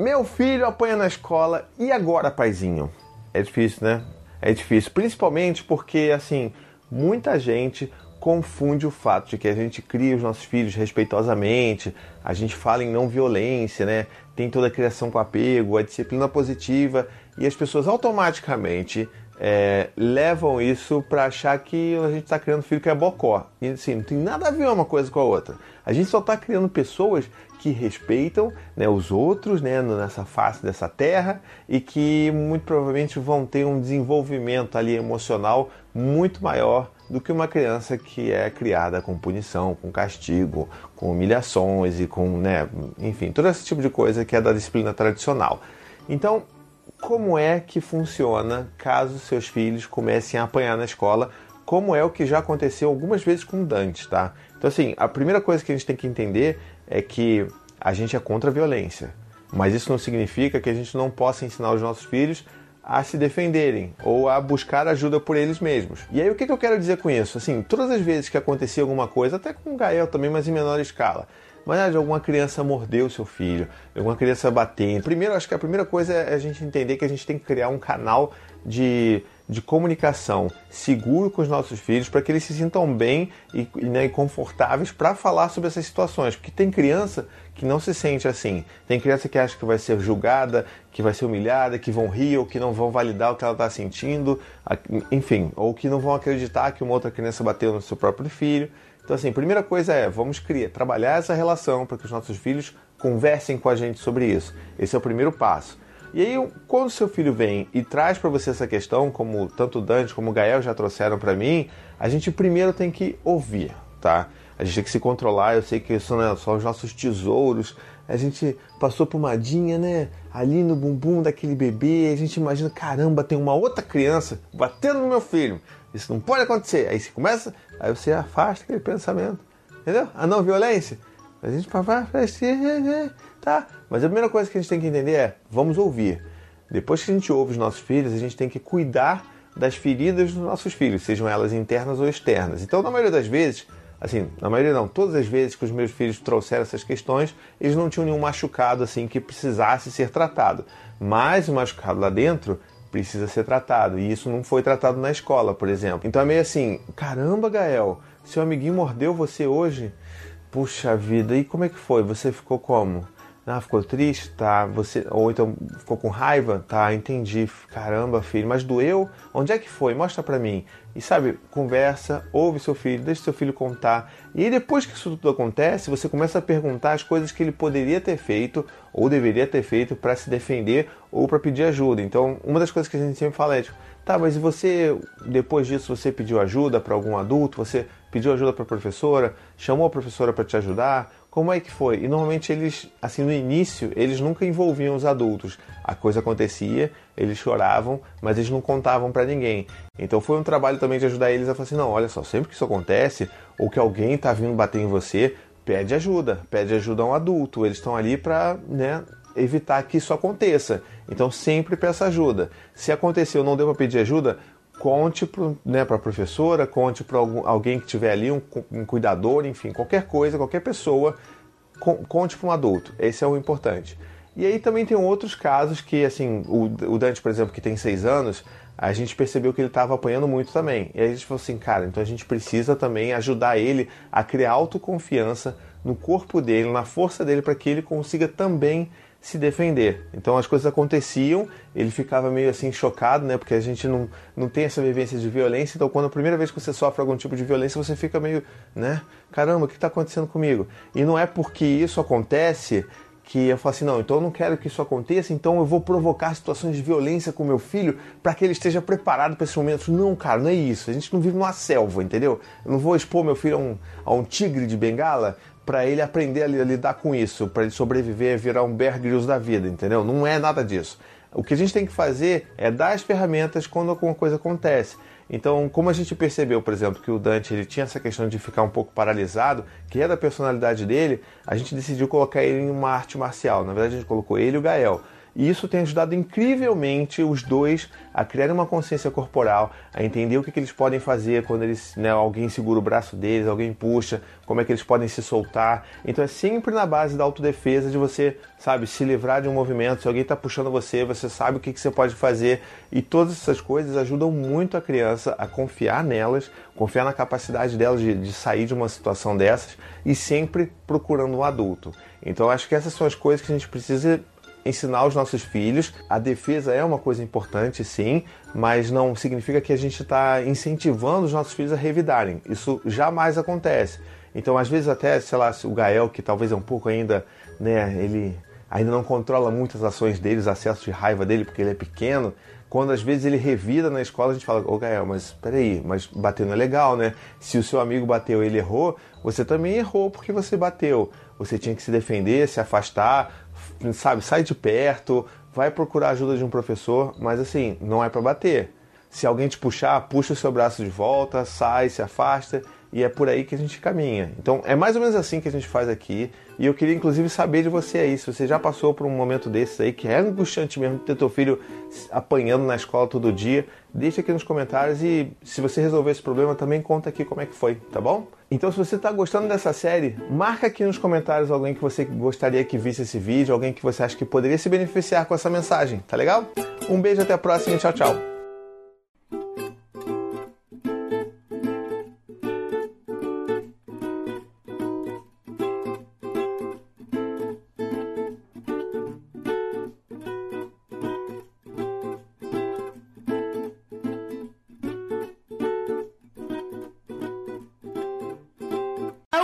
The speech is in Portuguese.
Meu filho apanha na escola e agora, paizinho? É difícil, né? É difícil, principalmente porque, assim, muita gente confunde o fato de que a gente cria os nossos filhos respeitosamente, a gente fala em não violência, né? Tem toda a criação com apego, a disciplina positiva e as pessoas automaticamente é, levam isso para achar que a gente está criando filho que é bocó. E assim, não tem nada a ver uma coisa com a outra. A gente só está criando pessoas que respeitam né, os outros né, nessa face dessa terra e que muito provavelmente vão ter um desenvolvimento ali emocional muito maior do que uma criança que é criada com punição, com castigo, com humilhações e com, né, enfim, todo esse tipo de coisa que é da disciplina tradicional. Então, como é que funciona caso seus filhos comecem a apanhar na escola, como é o que já aconteceu algumas vezes com Dante, tá? Então, assim, a primeira coisa que a gente tem que entender é que a gente é contra a violência, mas isso não significa que a gente não possa ensinar os nossos filhos a se defenderem ou a buscar ajuda por eles mesmos. E aí o que, eu quero dizer com isso? Assim, todas as vezes que acontecia alguma coisa, até com o Gael também, mas em menor escala, mas alguma criança mordeu seu filho, alguma criança batendo. Primeiro, acho que a primeira coisa é a gente entender que a gente tem que criar um canal de, de comunicação seguro com os nossos filhos para que eles se sintam bem e, né, e confortáveis para falar sobre essas situações. Porque tem criança que não se sente assim. Tem criança que acha que vai ser julgada, que vai ser humilhada, que vão rir ou que não vão validar o que ela está sentindo, enfim, ou que não vão acreditar que uma outra criança bateu no seu próprio filho. Então, assim, primeira coisa é, vamos criar, trabalhar essa relação para que os nossos filhos conversem com a gente sobre isso. Esse é o primeiro passo. E aí, quando seu filho vem e traz para você essa questão, como tanto Dante como o Gael já trouxeram para mim, a gente primeiro tem que ouvir, tá? A gente tem que se controlar. Eu sei que isso não é só os nossos tesouros. A gente passou pomadinha, né? Ali no bumbum daquele bebê. A gente imagina, caramba, tem uma outra criança batendo no meu filho. Isso não pode acontecer. Aí você começa, aí você afasta aquele pensamento. Entendeu? A não violência. A gente tá. Mas a primeira coisa que a gente tem que entender é: vamos ouvir. Depois que a gente ouve os nossos filhos, a gente tem que cuidar das feridas dos nossos filhos, sejam elas internas ou externas. Então, na maioria das vezes, assim, na maioria não, todas as vezes que os meus filhos trouxeram essas questões, eles não tinham nenhum machucado assim que precisasse ser tratado. Mas o machucado lá dentro precisa ser tratado. E isso não foi tratado na escola, por exemplo. Então é meio assim: caramba, Gael, seu amiguinho mordeu você hoje? Puxa vida, e como é que foi? Você ficou como? Ah, ficou triste? Tá. Você, ou então ficou com raiva? Tá, entendi. Caramba, filho, mas doeu? Onde é que foi? Mostra pra mim. E sabe, conversa, ouve seu filho, deixa seu filho contar. E depois que isso tudo acontece, você começa a perguntar as coisas que ele poderia ter feito ou deveria ter feito para se defender ou para pedir ajuda. Então, uma das coisas que a gente sempre fala é tipo, tá, mas e você, depois disso, você pediu ajuda para algum adulto? Você pediu ajuda para a professora? Chamou a professora para te ajudar? Como é que foi? E normalmente eles, assim, no início, eles nunca envolviam os adultos. A coisa acontecia, eles choravam, mas eles não contavam para ninguém. Então foi um trabalho também de ajudar eles a falar assim: não, olha só, sempre que isso acontece, ou que alguém tá vindo bater em você, pede ajuda, pede ajuda a um adulto. Eles estão ali para, né, evitar que isso aconteça. Então sempre peça ajuda. Se aconteceu, não deu para pedir ajuda, conte para né, a professora, conte para alguém que tiver ali, um, um, cuidador, enfim, qualquer coisa, qualquer pessoa, conte para um adulto. Esse é o importante. E aí também tem outros casos que, assim, o, o Dante, por exemplo, que tem seis anos, a gente percebeu que ele estava apanhando muito também. E aí a gente falou assim, cara, então a gente precisa também ajudar ele a criar autoconfiança no corpo dele, na força dele, para que ele consiga também se defender. Então as coisas aconteciam, ele ficava meio assim chocado, né? Porque a gente não, não tem essa vivência de violência, então quando a primeira vez que você sofre algum tipo de violência, você fica meio, né? Caramba, o que está acontecendo comigo? E não é porque isso acontece que eu falo assim, não, então eu não quero que isso aconteça, então eu vou provocar situações de violência com meu filho para que ele esteja preparado para esse momento. Não, cara, não é isso. A gente não vive numa selva, entendeu? Eu não vou expor meu filho a um, a um tigre de bengala para ele aprender a lidar com isso, para ele sobreviver virar um Bear da vida, entendeu? Não é nada disso. O que a gente tem que fazer é dar as ferramentas quando alguma coisa acontece. Então, como a gente percebeu, por exemplo, que o Dante ele tinha essa questão de ficar um pouco paralisado, que é da personalidade dele, a gente decidiu colocar ele em uma arte marcial. Na verdade, a gente colocou ele e o Gael. E isso tem ajudado incrivelmente os dois a criarem uma consciência corporal, a entender o que, que eles podem fazer quando eles, né, alguém segura o braço deles, alguém puxa, como é que eles podem se soltar. Então é sempre na base da autodefesa de você, sabe, se livrar de um movimento. Se alguém está puxando você, você sabe o que, que você pode fazer. E todas essas coisas ajudam muito a criança a confiar nelas, confiar na capacidade delas de, de sair de uma situação dessas e sempre procurando um adulto. Então acho que essas são as coisas que a gente precisa ensinar aos nossos filhos. A defesa é uma coisa importante, sim, mas não significa que a gente está incentivando os nossos filhos a revidarem. Isso jamais acontece. Então, às vezes, até, sei lá, o Gael, que talvez é um pouco ainda, né, ele ainda não controla muito as ações dele, os acessos de raiva dele, porque ele é pequeno. Quando às vezes ele revida na escola, a gente fala: Ô Gael, mas peraí, mas bater não é legal, né? Se o seu amigo bateu e ele errou, você também errou porque você bateu. Você tinha que se defender, se afastar, sabe, sai de perto, vai procurar ajuda de um professor, mas assim, não é para bater. Se alguém te puxar, puxa o seu braço de volta, sai, se afasta e é por aí que a gente caminha. Então é mais ou menos assim que a gente faz aqui. E eu queria inclusive saber de você aí, se você já passou por um momento desses aí, que é angustiante mesmo ter teu filho apanhando na escola todo dia, deixa aqui nos comentários e se você resolver esse problema também conta aqui como é que foi, tá bom? Então se você está gostando dessa série, marca aqui nos comentários alguém que você gostaria que visse esse vídeo, alguém que você acha que poderia se beneficiar com essa mensagem, tá legal? Um beijo, até a próxima e tchau, tchau!